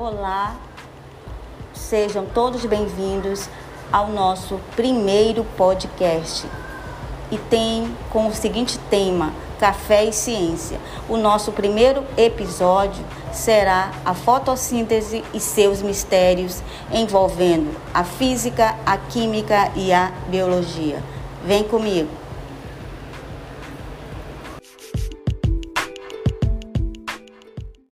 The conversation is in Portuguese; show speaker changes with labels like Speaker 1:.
Speaker 1: Olá, sejam todos bem-vindos ao nosso primeiro podcast. E tem com o seguinte tema: Café e Ciência. O nosso primeiro episódio será a fotossíntese e seus mistérios, envolvendo a física, a química e a biologia. Vem comigo!